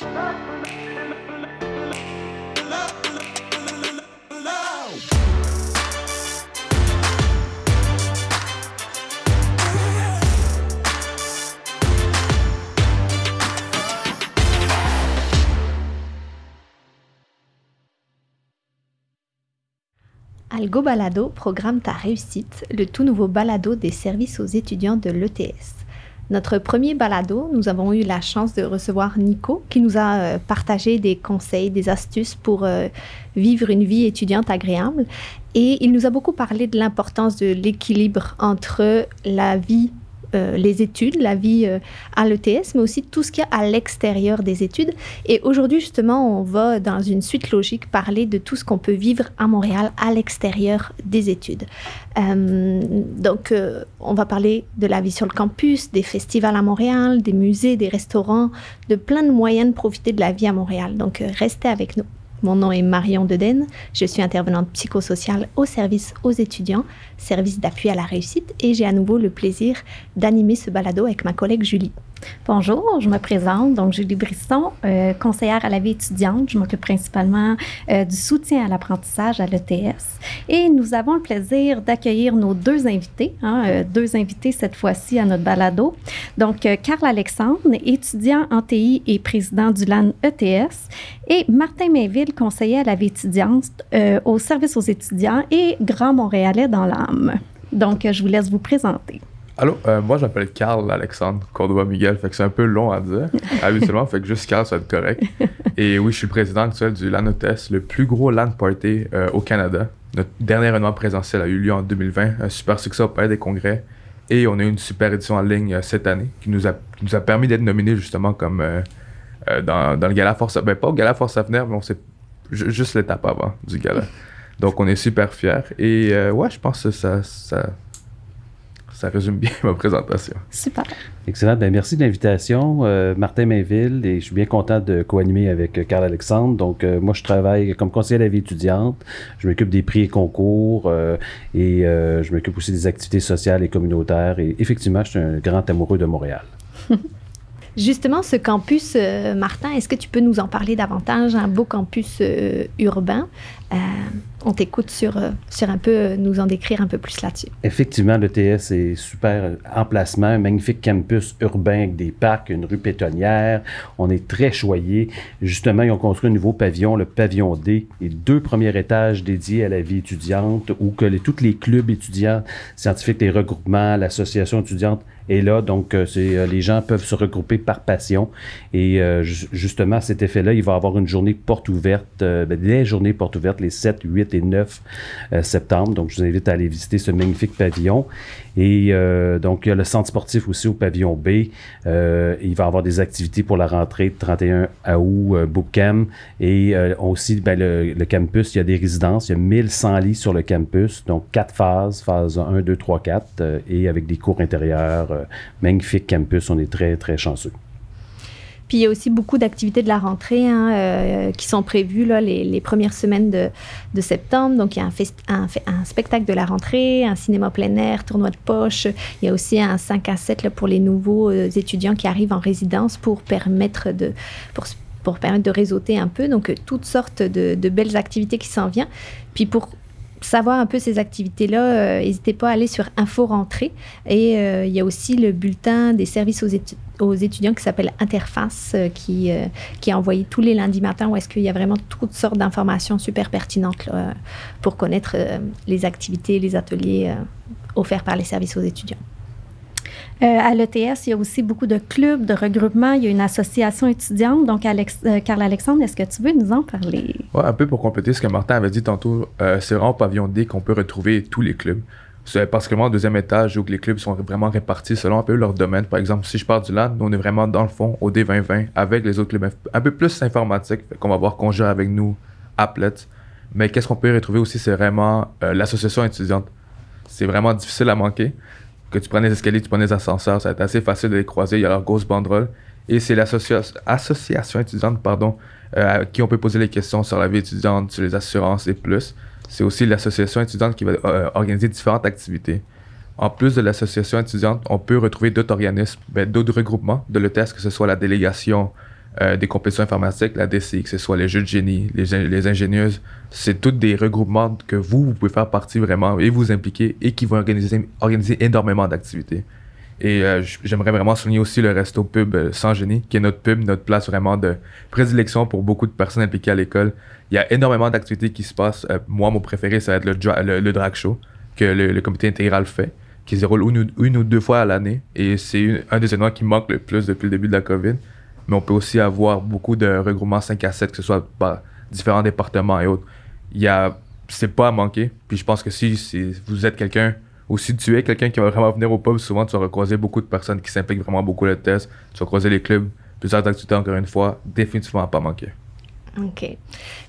Algo Balado programme ta réussite, le tout nouveau balado des services aux étudiants de l'ETS. Notre premier balado, nous avons eu la chance de recevoir Nico qui nous a euh, partagé des conseils, des astuces pour euh, vivre une vie étudiante agréable. Et il nous a beaucoup parlé de l'importance de l'équilibre entre la vie euh, les études, la vie euh, à l'ETS, mais aussi tout ce qu'il y a à l'extérieur des études. Et aujourd'hui, justement, on va, dans une suite logique, parler de tout ce qu'on peut vivre à Montréal à l'extérieur des études. Euh, donc, on va parler de la vie sur le campus, des festivals à Montréal, des musées, des restaurants, de plein de moyens de profiter de la vie à Montréal. Donc, restez avec nous. Mon nom est Marion Deden. Je suis intervenante psychosociale au service aux étudiants, service d'appui à la réussite, et j'ai à nouveau le plaisir d'animer ce balado avec ma collègue Julie. Bonjour, je me présente. Donc, Julie Brisson, euh, conseillère à la vie étudiante. Je m'occupe principalement euh, du soutien à l'apprentissage à l'ETS. Et nous avons le plaisir d'accueillir nos deux invités, hein, euh, deux invités cette fois-ci à notre balado. Donc, Carl Alexandre, étudiant en TI et président du LAN ETS, et Martin Mainville, conseiller à la vie étudiante au service aux étudiants et Grand Montréalais dans l'âme. Donc, je vous laisse vous présenter. Allô, euh, moi j'appelle Carl Alexandre Cordova Miguel, fait que c'est un peu long à dire habituellement, fait que juste Carl ça va être correct. Et oui, je suis le président actuel du LAN le plus gros LAN party euh, au Canada. Notre dernier événement présentiel a eu lieu en 2020, un super succès au Palais des Congrès. Et on a eu une super édition en ligne euh, cette année qui nous a, nous a permis d'être nominés justement comme dans, dans, le gala Force Ben pas au gala Force Avenir, mais on sait juste l'étape avant du gala. Donc on est super fiers. Et ouais, je pense que ça, ça ça résume bien ma présentation. Super. Excellent. Ben, merci de l'invitation. Euh, Martin Mainville, et je suis bien content de co-animer avec Carl Alexandre. Donc, euh, moi, je travaille comme conseiller à la vie étudiante. Je m'occupe des prix et concours euh, et je m'occupe aussi des activités sociales et communautaires. Et effectivement, je suis un grand amoureux de Montréal. Justement, ce campus, Martin, est-ce que tu peux nous en parler davantage? Un beau campus urbain? On t'écoute sur, euh, un peu euh, nous en décrire un peu plus là-dessus. Effectivement, l'ETS est super emplacement, un magnifique campus urbain avec des parcs, une rue pétonnière. On est très choyé. Justement, ils ont construit un nouveau pavillon, le pavillon D, et deux premiers étages dédiés à la vie étudiante où que les, tous les clubs étudiants, scientifiques, les regroupements, l'association étudiante est là. Donc, euh, c'est, les gens peuvent se regrouper par passion. Et justement, à cet effet-là, il va y avoir une journée porte ouverte, ben, des journées porte ouvertes les 7, 8 et 9 euh, septembre. Donc, je vous invite à aller visiter ce magnifique pavillon. Et euh, donc, il y a le centre sportif aussi au pavillon B. Euh, il va avoir des activités pour la rentrée de 31 août, bootcamp. Et aussi, ben, le, campus, il y a des résidences. Il y a 1100 lits sur le campus. Donc, quatre phases, phase 1, 2, 3, 4. et avec des cours intérieurs. Magnifique campus. On est très, très chanceux. Puis il y a aussi beaucoup d'activités de la rentrée hein, euh, qui sont prévues là, les, premières semaines de, septembre. Donc il y a un, spectacle de la rentrée, un cinéma plein air, tournoi de poche. Il y a aussi un 5 à 7 là, pour les nouveaux euh, étudiants qui arrivent en résidence pour permettre de... Pour permettre de réseauter un peu. Donc, toutes sortes de, de belles activités qui s'en viennent. Puis, pour savoir un peu ces activités-là, euh, n'hésitez pas à aller sur Info Rentrée. Et euh, il y a aussi le bulletin des services aux, étudiants qui s'appelle Interface, euh, qui, qui est envoyé tous les lundis matins, où est-ce qu'il y a vraiment toutes sortes d'informations super pertinentes pour connaître les activités, les ateliers offerts par les services aux étudiants. Euh, à l'ETS, il y a aussi beaucoup de clubs, de regroupements. Il y a une association étudiante. Donc, Alex, euh, Carl Alexandre, est-ce que tu veux nous en parler? Oui, un peu pour compléter ce que Martin avait dit tantôt. Euh, c'est vraiment au pavillon D qu'on peut retrouver tous les clubs. C'est particulièrement au deuxième étage où les clubs sont vraiment répartis selon un peu leur domaine. Par exemple, si je pars du LAN, nous, on est vraiment dans le fond au D2020 avec les autres clubs un peu plus informatiques. qu'on va voir Conjure avec nous, Applet. Mais qu'est-ce qu'on peut retrouver aussi, c'est vraiment l'association étudiante. C'est vraiment difficile à manquer que tu prennes les escaliers, tu prennes les ascenseurs, ça va être assez facile de les croiser. Il y a leur grosse banderole. Et c'est l'association étudiante, pardon, euh, à qui on peut poser les questions sur la vie étudiante, sur les assurances et plus. C'est aussi l'association étudiante qui va euh, organiser différentes activités. En plus de l'association étudiante, on peut retrouver d'autres organismes, ben, d'autres regroupements de l'ETS, que ce soit la délégation euh, des compétitions informatiques, la DCI, que ce soit les jeux de génie, les, ingénieuses, c'est tous des regroupements que vous, vous pouvez faire partie vraiment et vous impliquer et qui vont organiser, énormément d'activités. Et euh, j'aimerais vraiment souligner aussi le resto pub euh, Sans Génie, qui est notre pub, notre place vraiment de prédilection pour beaucoup de personnes impliquées à l'école. Il y a énormément d'activités qui se passent. moi, mon préféré, ça va être le, drag show que le, comité intégral fait, qui se déroule une, une ou deux fois à l'année. Et c'est un des événements qui manque le plus depuis le début de la COVID mais on peut aussi avoir beaucoup de regroupements 5 à 7, que ce soit par différents départements et autres. Il y a, c'est pas à manquer. Puis je pense que si, si vous êtes quelqu'un, ou si tu es quelqu'un qui va vraiment venir au pub, souvent tu vas recroiser beaucoup de personnes qui s'impliquent vraiment beaucoup le test. Tu vas croiser les clubs, plusieurs activités encore une fois, définitivement à pas manquer. OK.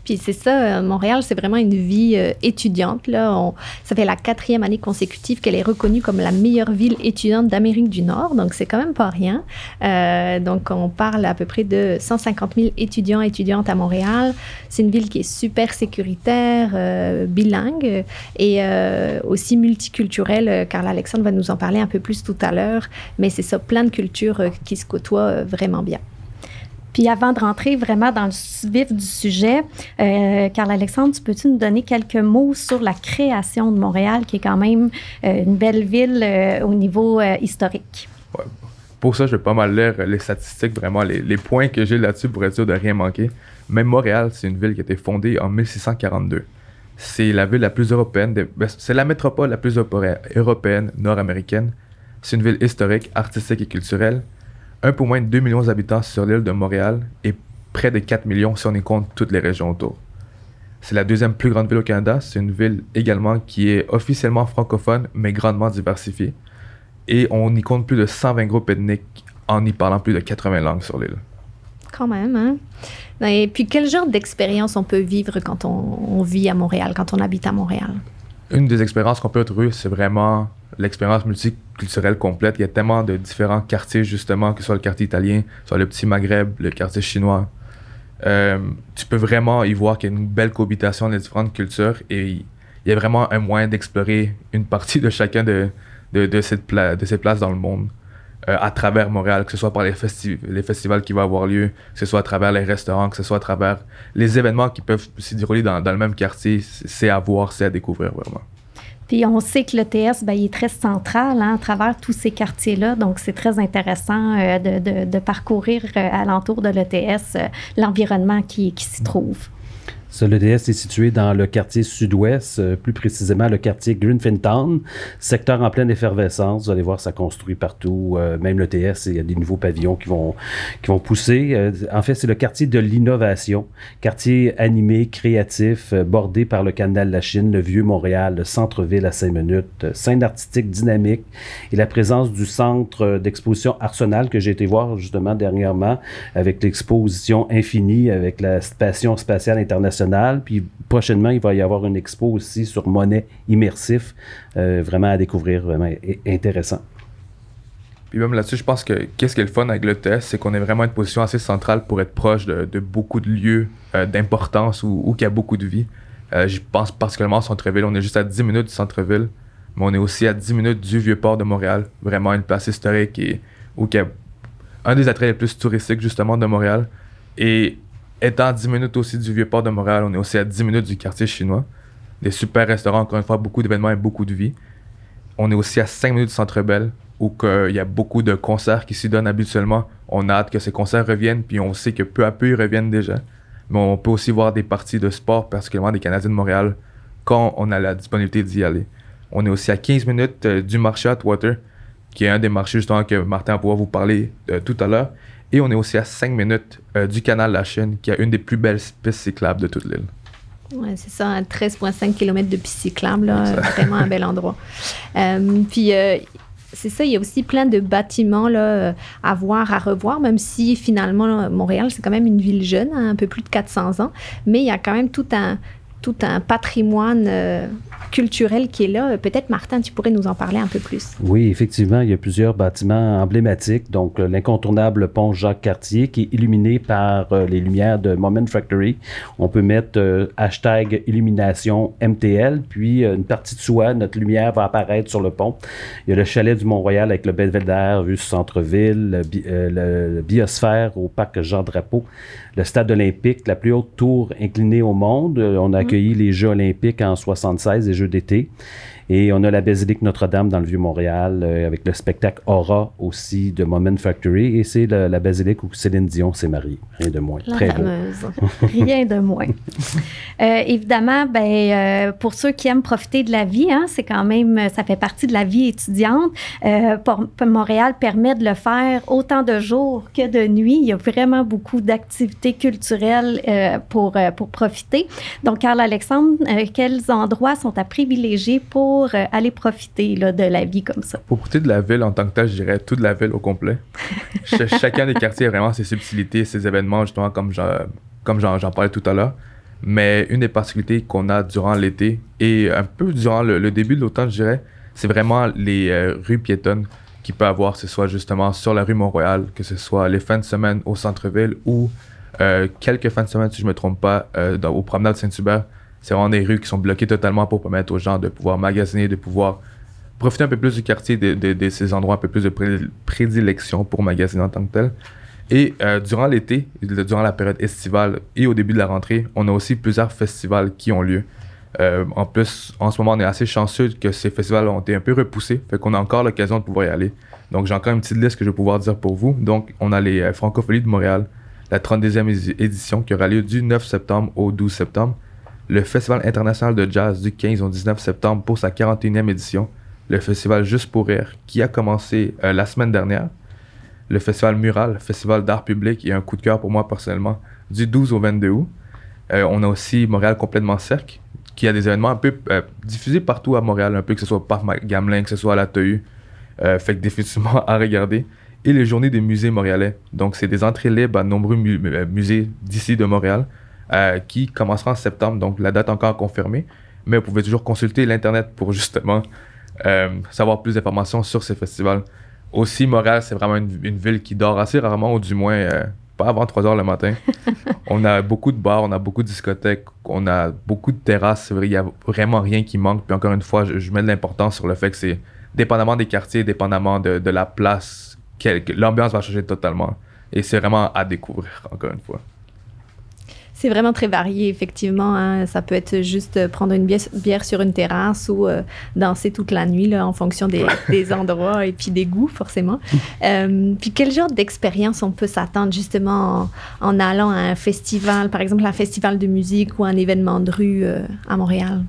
Puis c'est ça, euh, Montréal, c'est vraiment une vie euh, étudiante. Là. ça fait la quatrième année consécutive qu'elle est reconnue comme la meilleure ville étudiante d'Amérique du Nord, donc c'est quand même pas rien. Euh, donc on parle à peu près de 150 000 étudiants et étudiantes à Montréal. C'est une ville qui est super sécuritaire, bilingue et aussi multiculturelle. Carl Alexandre va nous en parler un peu plus tout à l'heure, mais c'est ça, plein de cultures qui se côtoient vraiment bien. Puis avant de rentrer vraiment dans le vif du sujet, euh, Alexandre, peux-tu nous donner quelques mots sur la création de Montréal, qui est quand même euh, une belle ville euh, au niveau historique? Pour ça, je vais pas mal lire les statistiques, vraiment les, points que j'ai là-dessus pour être sûr de rien manquer. Même Montréal, c'est une ville qui a été fondée en 1642. C'est la ville la plus européenne, ben, c'est la métropole la plus européenne nord-américaine. C'est une ville historique, artistique et culturelle un peu moins de 2 millions d'habitants sur l'île de Montréal et près de 4 millions si on y compte toutes les régions autour. C'est la deuxième plus grande ville au Canada. C'est une ville également qui est officiellement francophone, mais grandement diversifiée. Et on y compte plus de 120 groupes ethniques en y parlant plus de 80 langues sur l'île. Quand même, hein? Et puis, quel genre d'expérience on peut vivre quand on, vit à Montréal, quand on habite à Montréal? Une des expériences qu'on peut trouver, c'est vraiment l'expérience multiculturelle complète. Il y a tellement de différents quartiers, justement, que ce soit le quartier italien, soit le petit Maghreb, le quartier chinois. Euh, tu peux vraiment y voir qu'il y a une belle cohabitation des différentes cultures et il y a vraiment un moyen d'explorer une partie de chacun de, ces places dans le monde euh, à travers Montréal, que ce soit par les, les festivals qui vont avoir lieu, que ce soit à travers les restaurants, que ce soit à travers les événements qui peuvent se dérouler dans le même quartier. C'est à voir, c'est à découvrir vraiment. Puis on sait que l'ETS, ben, il est très central hein, à travers tous ces quartiers-là. Donc, c'est très intéressant euh, de, de, parcourir euh, alentour de l'ETS euh, l'environnement qui, qui s'y trouve. Ce l'EDS est situé dans le quartier sud-ouest, euh, plus précisément le quartier Greenfintown, secteur en pleine effervescence. Vous allez voir, ça construit partout. Euh, même l'ETS, il y a des nouveaux pavillons qui vont, qui vont pousser. Euh, en fait, c'est le quartier de l'innovation, quartier animé, créatif, bordé par le canal de la Chine, le vieux Montréal, le centre-ville à 5 minutes, scène artistique dynamique et la présence du centre d'exposition Arsenal que j'ai été voir justement dernièrement avec l'exposition infinie avec la station spatiale internationale puis prochainement, il va y avoir une expo aussi sur monnaie immersif, euh, vraiment à découvrir, vraiment intéressant. Puis même là-dessus, je pense que qu'est-ce qui est le fun avec le test, c'est qu'on est vraiment une position assez centrale pour être proche de, beaucoup de lieux euh, d'importance où il y a beaucoup de vie. Euh, je pense particulièrement au centre-ville. On est juste à 10 minutes du centre-ville, mais on est aussi à 10 minutes du Vieux-Port de Montréal. Vraiment une place historique et où il y a un des attraits les plus touristiques justement de Montréal. Et étant à 10 minutes aussi du Vieux-Port de Montréal, on est aussi à 10 minutes du quartier chinois. Des super restaurants, encore une fois, beaucoup d'événements et beaucoup de vie. On est aussi à 5 minutes du Centre Bell, où il y a beaucoup de concerts qui s'y donnent habituellement. On a hâte que ces concerts reviennent, puis on sait que peu à peu, ils reviennent déjà. Mais on peut aussi voir des parties de sport, particulièrement des Canadiens de Montréal, quand on a la disponibilité d'y aller. On est aussi à 15 minutes euh, du marché Atwater, qui est un des marchés justement que Martin va pouvoir vous parler euh, tout à l'heure. Et on est aussi à 5 minutes euh, du canal La Chine, qui a une des plus belles pistes cyclables de toute l'île. Oui, c'est ça, 13,5 km de pistes cyclables, là, vraiment un bel endroit. Euh, puis, euh, c'est ça, il y a aussi plein de bâtiments là, à voir, à revoir, même si finalement, Montréal, c'est quand même une ville jeune, hein, un peu plus de 400 ans, mais il y a quand même tout un, tout un patrimoine euh, culturel qui est là. Peut-être, Martin, tu pourrais nous en parler un peu plus. Oui, effectivement, il y a plusieurs bâtiments emblématiques. Donc, euh, l'incontournable pont Jacques-Cartier qui est illuminé par euh, les lumières de Moment Factory. On peut mettre hashtag illumination MTL, puis une partie de soi, notre lumière va apparaître sur le pont. Il y a le chalet du Mont-Royal avec le Belvedere vu sur centre-ville, le, le, biosphère au parc Jean-Drapeau le stade olympique, la plus haute tour inclinée au monde. Euh, on a mm. accueilli les Jeux olympiques en 76, les Jeux d'été. Et on a la basilique Notre-Dame dans le Vieux-Montréal euh, avec le spectacle Aura aussi de Moment Factory. Et c'est la, basilique où Céline Dion s'est mariée. Rien de moins. Très fameuse. Rien de moins. Euh, évidemment, ben, euh, pour ceux qui aiment profiter de la vie, hein, c'est quand même, ça fait partie de la vie étudiante. Pour, Montréal permet de le faire autant de jours que de nuit. Il y a vraiment beaucoup d'activités culturelles pour, pour profiter. Donc, Carl Alexandre, quels endroits sont à privilégier pour euh, aller profiter de la vie comme ça? Pour profiter de la ville en tant que telle, je dirais toute la ville au complet. chacun des quartiers a vraiment ses subtilités, ses événements, justement, comme j'en parlais tout à l'heure. Mais une des particularités qu'on a durant l'été et un peu durant le, début de l'automne, je dirais, c'est vraiment les euh, rues piétonnes qu'il peut avoir, que ce soit justement sur la rue Mont-Royal, que ce soit les fins de semaine au centre-ville ou euh, quelques fins de semaine, si je ne me trompe pas, dans, au promenade Saint-Hubert, c'est vraiment des rues qui sont bloquées totalement pour permettre aux gens de pouvoir magasiner, de pouvoir profiter un peu plus du quartier, de, ces endroits un peu plus de prédilection pour magasiner en tant que tel. Et euh, durant l'été, durant la période estivale et au début de la rentrée, on a aussi plusieurs festivals qui ont lieu. Euh, en plus, en ce moment, on est assez chanceux que ces festivals ont été un peu repoussés, fait qu'on a encore l'occasion de pouvoir y aller. Donc, j'ai encore une petite liste que je vais pouvoir dire pour vous. Donc, on a les euh, Francopholies de Montréal, la 32e édition qui aura lieu du 9 septembre au 12 septembre le Festival international de jazz du 15 au 19 septembre pour sa 41e édition, le Festival Juste pour Rire, qui a commencé euh, la semaine dernière, le Festival Mural, Festival d'art public et un coup de cœur pour moi personnellement, du 12 au 22 août. Euh, on a aussi Montréal complètement cercle, qui a des événements un peu euh, diffusés partout à Montréal, un peu que ce soit par Gamelin, que ce soit à la TEU, fait que définitivement à regarder. Et les journées des musées montréalais. Donc, c'est des entrées libres à nombreux musées d'ici de Montréal. Euh, qui commencera en septembre, donc la date encore confirmée. Mais vous pouvez toujours consulter l'Internet pour justement euh, savoir plus d'informations sur ces festivals. Aussi, Montréal, c'est vraiment une, ville qui dort assez rarement, ou du moins euh, pas avant 3 heures le matin. on a beaucoup de bars, on a beaucoup de discothèques, on a beaucoup de terrasses. Il n'y a vraiment rien qui manque. Puis encore une fois, je, mets de l'importance sur le fait que c'est dépendamment des quartiers, dépendamment de, de la place, l'ambiance va changer totalement. Et c'est vraiment à découvrir, encore une fois. C'est vraiment très varié, effectivement. Hein. Ça peut être juste prendre une bière, sur une terrasse ou euh, danser toute la nuit là, en fonction des, endroits et puis des goûts, forcément. Euh, puis quel genre d'expérience on peut s'attendre justement en, allant à un festival, par exemple un festival de musique ou un événement de rue euh, à Montréal?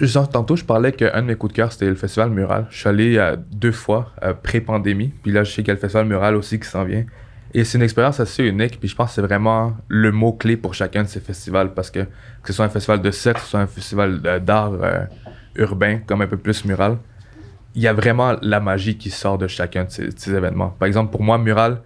Genre, tantôt, je parlais qu'un de mes coups de cœur, c'était le festival Mural. Je suis allé deux fois pré-pandémie. Puis là, je sais qu'il y a le festival Mural aussi qui s'en vient. Et c'est une expérience assez unique, puis je pense que c'est vraiment le mot-clé pour chacun de ces festivals, parce que que ce soit un festival de sexe, que ce soit un festival d'art euh, urbain, comme un peu plus mural, il y a vraiment la magie qui sort de chacun de ces, événements. Par exemple, pour moi, mural,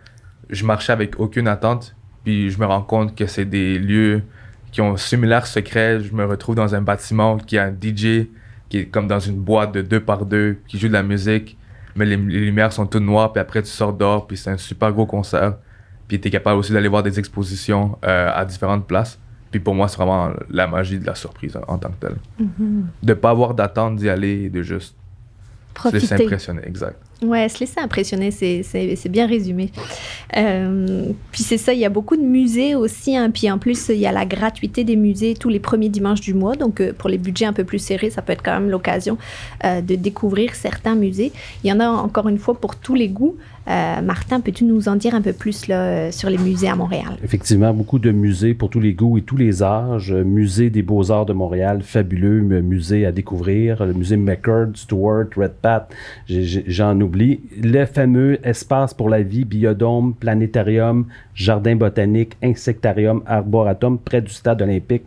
je marchais avec aucune attente, puis je me rends compte que c'est des lieux qui ont similaire secret. Je me retrouve dans un bâtiment qui a un DJ qui est comme dans une boîte de deux par deux, qui joue de la musique mais les, lumières sont toutes noires, puis après tu sors dehors, puis c'est un super gros concert. Puis tu es capable aussi d'aller voir des expositions euh, à différentes places. Puis pour moi, c'est vraiment la magie de la surprise en, tant que telle. Mm-hmm. De pas avoir d'attente d'y aller de juste Profiter. se laisser impressionner, exact. Ouais, se laisser impressionner, c'est bien résumé. Euh, puis c'est ça, il y a beaucoup de musées aussi. Hein, puis en plus, il y a la gratuité des musées tous les premiers dimanches du mois. Donc euh, pour les budgets un peu plus serrés, ça peut être quand même l'occasion euh, de découvrir certains musées. Il y en a encore une fois pour tous les goûts. Martin, peux-tu nous en dire un peu plus là, sur les musées à Montréal? Effectivement, beaucoup de musées pour tous les goûts et tous les âges. Musée des beaux-arts de Montréal, fabuleux musée à découvrir. Le musée McCurd, Stewart, Redpath, j'en oublie le fameux espace pour la vie, biodôme, planétarium, jardin botanique, insectarium, arboratum, près du stade olympique.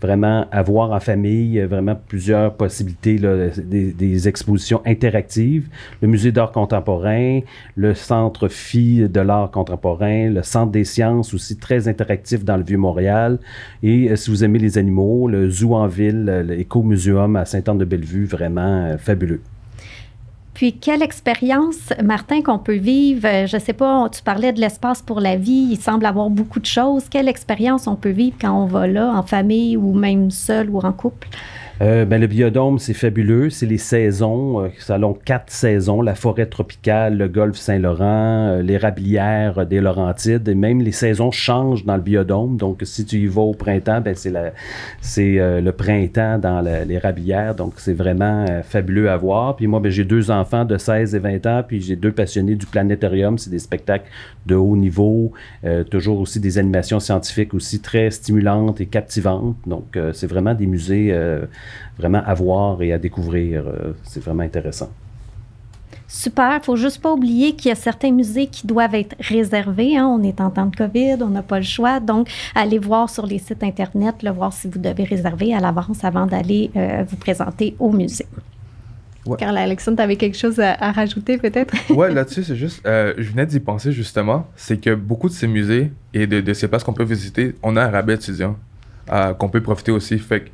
Vraiment à voir en famille, vraiment plusieurs possibilités, des, expositions interactives. Le musée d'art contemporain, le, centre Phi de l'art contemporain, le centre des sciences aussi très interactif dans le Vieux-Montréal. Et si vous aimez les animaux, le zoo en ville, l'éco-muséum à Sainte-Anne-de-Bellevue, vraiment fabuleux. Puis, quelle expérience, Martin, qu'on peut vivre? Je ne sais pas, tu parlais de l'espace pour la vie, il semble avoir beaucoup de choses. Quelle expérience on peut vivre quand on va là, en famille ou même seul ou en couple? Euh, ben, le biodôme, c'est fabuleux. C'est les saisons. Euh, ça a quatre saisons. La forêt tropicale, le golfe Saint-Laurent, euh, les rablières des Laurentides. Et même les saisons changent dans le biodôme. Donc, si tu y vas au printemps, ben, c'est, c'est le printemps dans les rablières. Donc, c'est vraiment fabuleux à voir. Puis moi, ben, j'ai deux enfants de 16 et 20 ans. Puis j'ai deux passionnés du planétarium. C'est des spectacles de haut niveau. toujours aussi des animations scientifiques aussi très stimulantes et captivantes. Donc, c'est vraiment des musées vraiment à voir et à découvrir. Euh, c'est vraiment intéressant. Super. Il faut juste pas oublier qu'il y a certains musées qui doivent être réservés. Hein. On est en temps de COVID, on n'a pas le choix. Donc, allez voir sur les sites Internet, le voir si vous devez réserver à l'avance avant d'aller euh, vous présenter au musée. Ouais. Carl Alexandre, tu avais quelque chose à, rajouter peut-être? ouais, là-dessus, c'est juste, euh, je venais d'y penser justement, c'est que beaucoup de ces musées et de, de, ces places qu'on peut visiter, on a un rabais étudiant qu'on peut profiter aussi. Fait que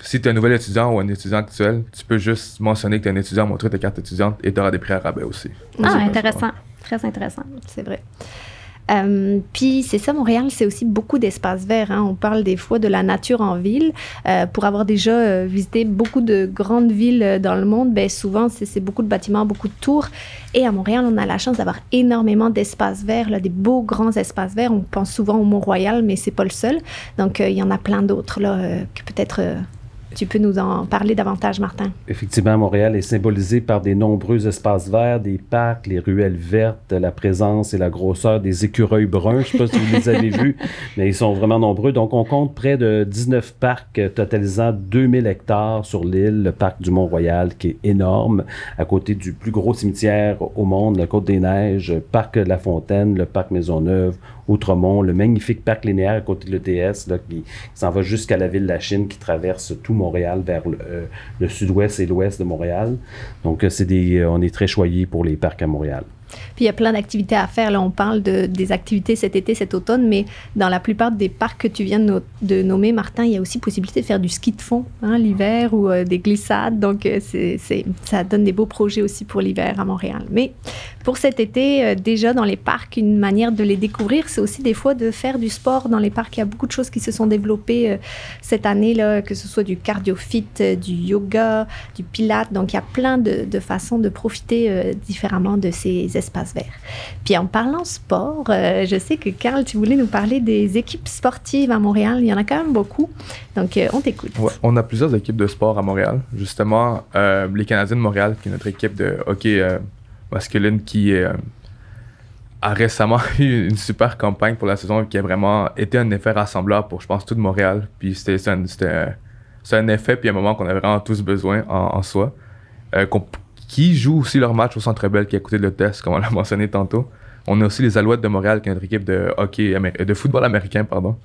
si tu es un nouvel étudiant ou un étudiant actuel, tu peux juste mentionner que tu es un étudiant, montrer ta carte étudiante et tu auras des prix à rabais aussi. Ah, intéressant. Très intéressant. C'est vrai. Euh, puis c'est ça, Montréal, c'est aussi beaucoup d'espaces verts. Hein. On parle des fois de la nature en ville. Euh, pour avoir déjà euh, visité beaucoup de grandes villes dans le monde, ben, souvent c'est beaucoup de bâtiments, beaucoup de tours. Et à Montréal, on a la chance d'avoir énormément d'espaces verts, là, des beaux grands espaces verts. On pense souvent au Mont-Royal, mais c'est pas le seul. Donc il y en a plein d'autres là que peut-être tu peux nous en parler davantage, Martin? Effectivement, Montréal est symbolisé par des nombreux espaces verts, des parcs, les ruelles vertes, la présence et la grosseur des écureuils bruns. Je ne sais pas si vous les avez vus, mais ils sont vraiment nombreux. Donc, on compte près de 19 parcs totalisant 2000 hectares sur l'île, le parc du Mont-Royal, qui est énorme, à côté du plus gros cimetière au monde, la Côte-des-Neiges, parc de la Fontaine, le parc Maisonneuve, Outremont, le magnifique parc linéaire à côté de l'ETS, qui, s'en va jusqu'à la ville de la Chine, qui traverse tout Montréal vers le, euh, sud-ouest et l'ouest de Montréal. Donc, euh, c'est des, euh, on est très choyés pour les parcs à Montréal. Puis il y a plein d'activités à faire. Là, on parle de, des activités cet été, cet automne, mais dans la plupart des parcs que tu viens de, nommer, Martin, il y a aussi possibilité de faire du ski de fond hein, l'hiver ou des glissades. Donc, c'est, ça donne des beaux projets aussi pour l'hiver à Montréal. Mais pour cet été, euh, déjà dans les parcs, une manière de les découvrir, c'est aussi des fois de faire du sport dans les parcs. Il y a beaucoup de choses qui se sont développées euh, cette année, là, que ce soit du cardio fit, euh, du yoga, du pilate. Donc, il y a plein de, façons de profiter différemment de ces espaces verts. Puis, en parlant sport, je sais que Carl, tu voulais nous parler des équipes sportives à Montréal. Il y en a quand même beaucoup. Donc, on t'écoute. on a plusieurs équipes de sport à Montréal. Justement, les Canadiens de Montréal, qui est notre équipe de hockey masculine qui euh, a récemment eu une super campagne pour la saison qui a vraiment été un effet rassembleur pour, je pense, tout Montréal. Puis c'était un, effet, puis un moment qu'on avait vraiment tous besoin en, soi. Euh, qui joue aussi leur match au Centre Bell qui a coûté le test, comme on l'a mentionné tantôt. On a aussi les Alouettes de Montréal, qui est notre équipe de hockey, de football américain, pardon,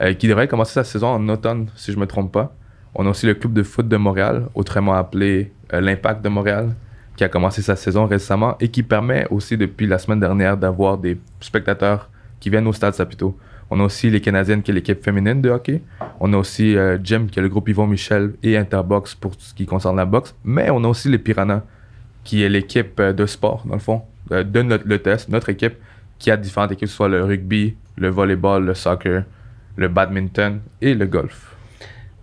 euh, qui devrait commencer sa saison en automne, si je ne me trompe pas. On a aussi le club de foot de Montréal, autrement appelé l'Impact de Montréal, qui a commencé sa saison récemment et qui permet aussi depuis la semaine dernière d'avoir des spectateurs qui viennent au stade Saputo. On a aussi les Canadiennes qui est l'équipe féminine de hockey. On a aussi euh, Jim qui est le groupe Yvon Michel et Interbox pour ce qui concerne la boxe. Mais on a aussi les Piranhas qui est l'équipe euh, de sport dans le fond euh, de notre, le test, notre équipe qui a différentes équipes, soit le rugby, le volleyball, le soccer, le badminton et le golf.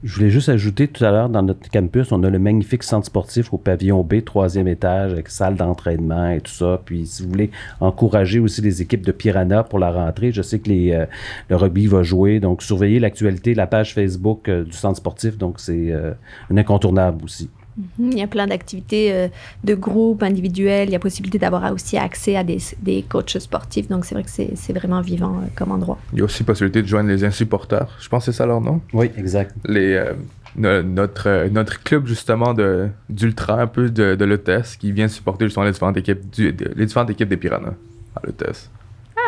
Je voulais juste ajouter tout à l'heure, dans notre campus, on a le magnifique centre sportif au pavillon B, troisième étage, avec salle d'entraînement et tout ça. Puis, si vous voulez encourager aussi les équipes de Piranha pour la rentrée, je sais que euh, le rugby va jouer. Donc, surveillez l'actualité, la page Facebook du centre sportif. Donc, c'est un incontournable aussi. Mhm. Il y a plein d'activités euh, de groupe, individuelles. Il y a possibilité d'avoir aussi accès à des, des coachs sportifs. Donc, c'est vrai que c'est vraiment vivant euh, comme endroit. Il y a aussi possibilité de joindre les insupporters. Je pense que c'est ça leur nom? Oui, exact. Les, euh, notre, notre club, justement, d'ultra, un peu de, de l'ETS, qui vient supporter justement les différentes équipes, du, les différentes équipes des Piranhas à l'ETS.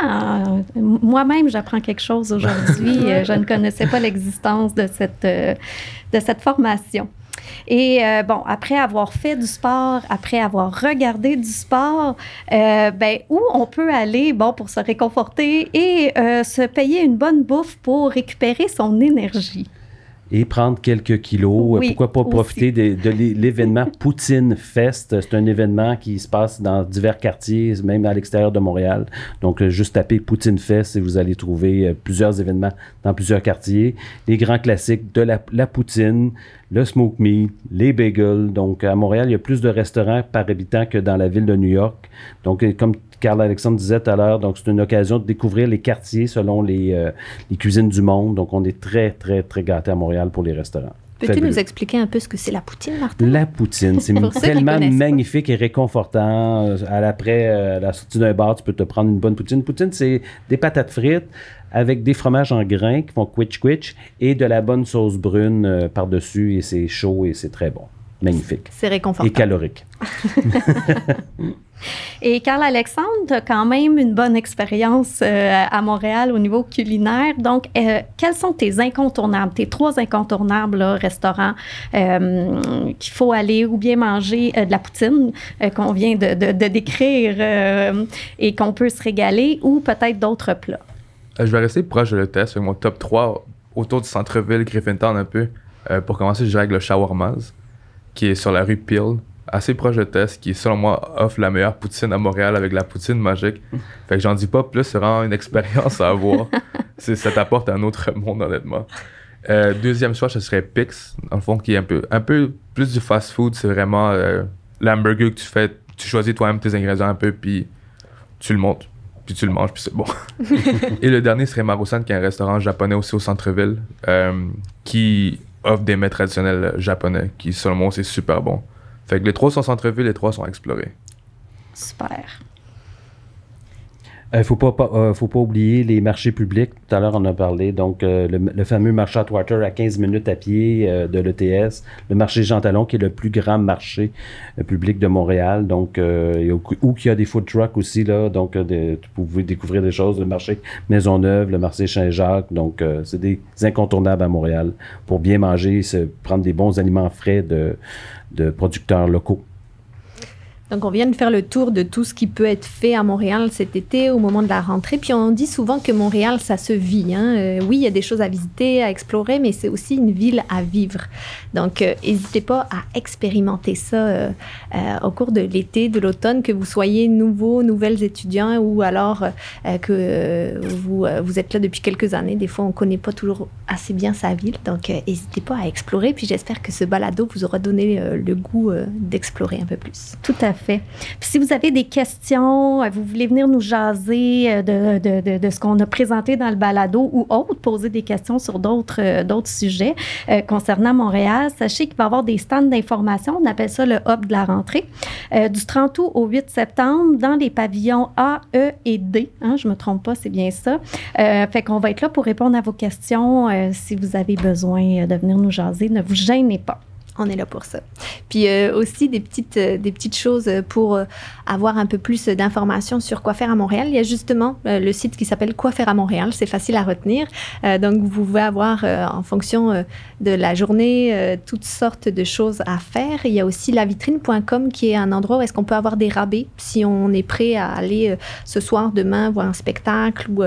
Ah, moi-même, j'apprends quelque chose aujourd'hui. je ne connaissais pas l'existence de cette, de cette formation. Et euh, bon, après avoir fait du sport, après avoir regardé du sport, euh, ben, où on peut aller, bon, pour se réconforter et euh, se payer une bonne bouffe pour récupérer son énergie? Et prendre quelques kilos. Oui, Pourquoi pas aussi. profiter de, de l'é- l'événement Poutine Fest. C'est un événement qui se passe dans divers quartiers, même à l'extérieur de Montréal. Donc, euh, juste taper Poutine Fest et vous allez trouver euh, plusieurs événements dans plusieurs quartiers. Les grands classiques de la, la poutine, le smoke meat, les bagels. Donc, à Montréal, il y a plus de restaurants par habitant que dans la ville de New York. Donc, euh, comme Carl Alexandre disait tout à l'heure, donc c'est une occasion de découvrir les quartiers selon les, euh, les cuisines du monde. Donc, on est très, très, très gâtés à Montréal pour les restaurants. Peux-tu nous expliquer un peu ce que c'est la poutine, Martin? La poutine, c'est tellement magnifique et réconfortant. À l'après, euh, à la sortie d'un bar, tu peux te prendre une bonne poutine. Poutine, c'est des patates frites avec des fromages en grains qui font quitch quitch et de la bonne sauce brune euh, par-dessus et c'est chaud et c'est très bon. Magnifique. C'est Et réconfortant. calorique. Et Carl Alexandre, tu as quand même une bonne expérience euh, à Montréal au niveau culinaire. Donc, euh, quels sont tes incontournables, tes trois incontournables là, restaurants euh, qu'il faut aller ou bien manger euh, de la poutine euh, qu'on vient de, de- de décrire euh, et qu'on peut se régaler ou peut-être d'autres plats? Euh, je vais rester proche de le test mon top 3 autour du centre-ville, Griffintown un peu. Euh, pour commencer, je dirais avec le Shawarma's, qui est sur la rue Peel, assez proche de Test, qui selon moi offre la meilleure poutine à Montréal avec la poutine magique. Fait que j'en dis pas plus, c'est vraiment une expérience à avoir. Ça t'apporte un autre monde, honnêtement. Euh, deuxième choix, ce serait Pix, dans le fond, qui est un peu, un peu plus du fast-food. C'est vraiment euh, l'hamburger que tu fais, tu choisis toi-même tes ingrédients un peu, puis tu le montes, puis tu le manges, puis c'est bon. Et le dernier serait Marusan, qui est un restaurant japonais aussi au centre-ville, euh, qui offre des mets traditionnels japonais, qui selon moi c'est super bon. Fait que les trois sont centre-ville, les trois sont explorés. Super. Il ne faut, pas, euh, faut pas oublier les marchés publics. Tout à l'heure, on a parlé. Donc, euh, le, le fameux marché Atwater à 15 minutes à pied euh, de l'ETS. Le marché Jean Talon, qui est le plus grand marché euh, public de Montréal. Donc, euh, où il y a des food trucks aussi. Là, donc, euh, vous pouvez découvrir des choses. Le marché Maisonneuve, le marché Saint-Jacques. Donc, euh, c'est des incontournables à Montréal pour bien manger, se prendre des bons aliments frais de, de producteurs locaux. Donc, on vient de faire le tour de tout ce qui peut être fait à Montréal cet été au moment de la rentrée. Puis, on dit souvent que Montréal, ça se vit. hein. Euh, oui, il y a des choses à visiter, à explorer, mais c'est aussi une ville à vivre. Donc, euh, n'hésitez pas à expérimenter ça euh, au cours de l'été, de l'automne, que vous soyez nouveaux, nouvelles étudiants ou alors que vous, vous êtes là depuis quelques années. Des fois, on ne connaît pas toujours assez bien sa ville. Donc, n'hésitez pas à explorer. Puis, j'espère que ce balado vous aura donné le goût d'explorer un peu plus. Tout à fait. Si vous avez des questions, euh, vous voulez venir nous jaser euh, de, ce qu'on a présenté dans le balado ou autre, poser des questions sur d'autres euh, sujets concernant Montréal, sachez qu'il va y avoir des stands d'information. On appelle ça le hub de la rentrée. Du 30 août au 8 septembre dans les pavillons A, E et D. Hein, je me trompe pas, c'est bien ça. Fait qu'on va être là pour répondre à vos questions. Si vous avez besoin de venir nous jaser, ne vous gênez pas. On est là pour ça. Puis euh, aussi des petites, euh, des petites choses pour euh, avoir un peu plus d'informations sur quoi faire à Montréal. Il y a justement le site qui s'appelle Quoi faire à Montréal. C'est facile à retenir. Donc vous pouvez avoir en fonction de la journée toutes sortes de choses à faire. Il y a aussi lavitrine.com qui est un endroit où est-ce qu'on peut avoir des rabais si on est prêt à aller ce soir, demain voir un spectacle. Ou,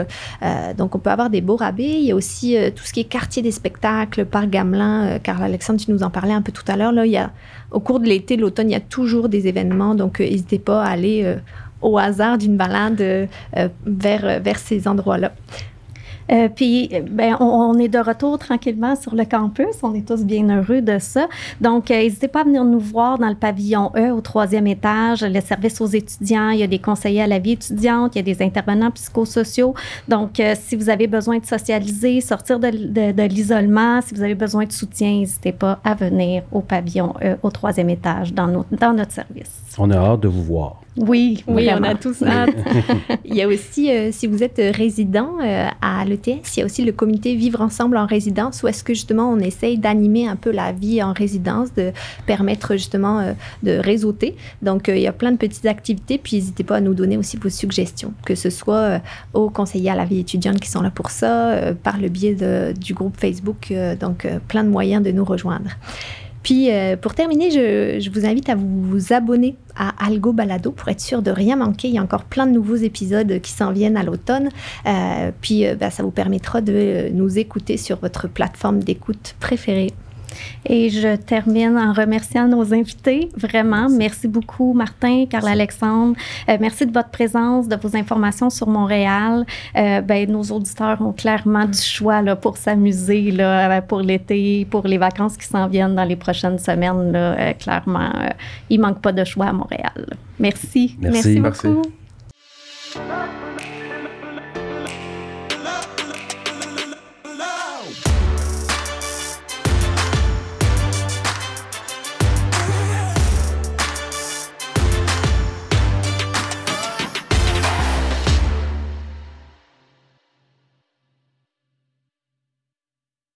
donc on peut avoir des beaux rabais. Il y a aussi tout ce qui est quartier des spectacles, Parc Gamelin. Carl Alexandre, tu nous en parlais un peu tout à l'heure. Là, au cours de l'été, l'automne, il y a toujours des événements. Donc euh, n'hésitez pas à aller euh, au hasard d'une balade vers, euh, vers ces endroits-là. Euh, puis, ben, on, est de retour tranquillement sur le campus. On est tous bien heureux de ça. Donc, euh, n'hésitez pas à venir nous voir dans le pavillon E au troisième étage, le service aux étudiants. Il y a des conseillers à la vie étudiante, il y a des intervenants psychosociaux. Donc, euh, si vous avez besoin de socialiser, sortir de, de- de l'isolement, si vous avez besoin de soutien, n'hésitez pas à venir au pavillon E au troisième étage dans, nos- dans notre service. On a hâte de vous voir. Oui, Oui, on a tous hâte. il y a aussi, euh, si vous êtes euh, résident euh, à l'ETS, il y a aussi le comité Vivre ensemble en résidence, où est-ce que justement on essaye d'animer un peu la vie en résidence, de permettre justement euh, de réseauter. Donc, il y a plein de petites activités, puis n'hésitez pas à nous donner aussi vos suggestions, que ce soit aux conseillers à la vie étudiante qui sont là pour ça, par le biais de- du groupe Facebook, donc plein de moyens de nous rejoindre. Puis, euh, pour terminer, je, vous invite à vous abonner à Algo Balado pour être sûr de rien manquer. Il y a encore plein de nouveaux épisodes qui s'en viennent à l'automne. Euh, puis, euh, ben, ça vous permettra de nous écouter sur votre plateforme d'écoute préférée. Et je termine en remerciant nos invités. Vraiment, merci beaucoup, Martin, Carl Alexandre. Euh, merci de votre présence, de vos informations sur Montréal. Euh, ben, nos auditeurs ont clairement du choix là, pour s'amuser là, pour l'été, pour les vacances qui s'en viennent dans les prochaines semaines. Là, euh, clairement, il manque pas de choix à Montréal. Merci. Merci, merci beaucoup. Merci.